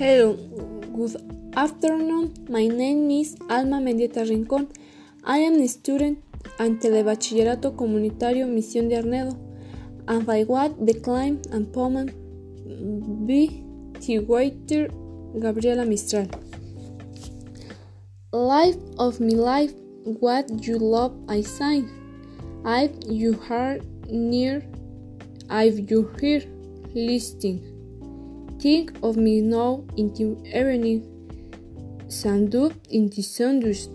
Hello, good afternoon. My name is Alma Mendieta Rincón. I am a student at Telebachillerato Comunitario Misión de Arnedo, and I want the climb and poem be the waiter Gabriela Mistral. Life of me life, what you love I sing. I've you heart near, I've you hear listening. Think of me now in the evening, up in the sunrise,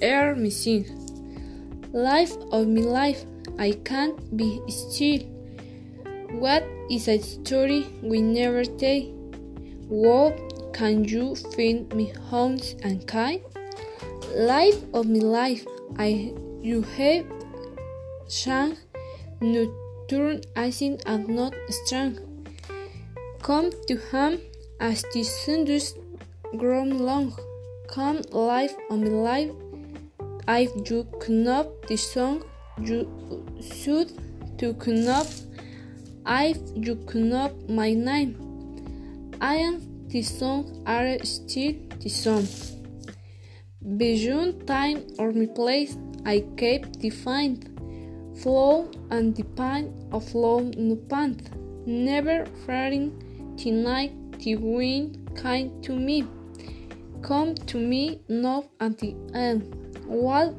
air me sing. Life of me life, I can't be still. What is a story we never tell? What can you find me homes and kind? Life of me life, I you have sang, no turn asing and not strong. Come to him as the sundays grown long. Come life on me life. If you knop the song, you should to knop. If you knop my name, I am the song are still the song. Beyond time or my place, I kept defined. Flow and the pine of love no pant, never fretting tonight the wind kind to me. Come to me not at the end. Walk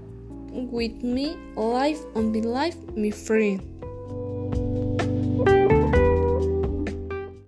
with me, life on the life, my friend.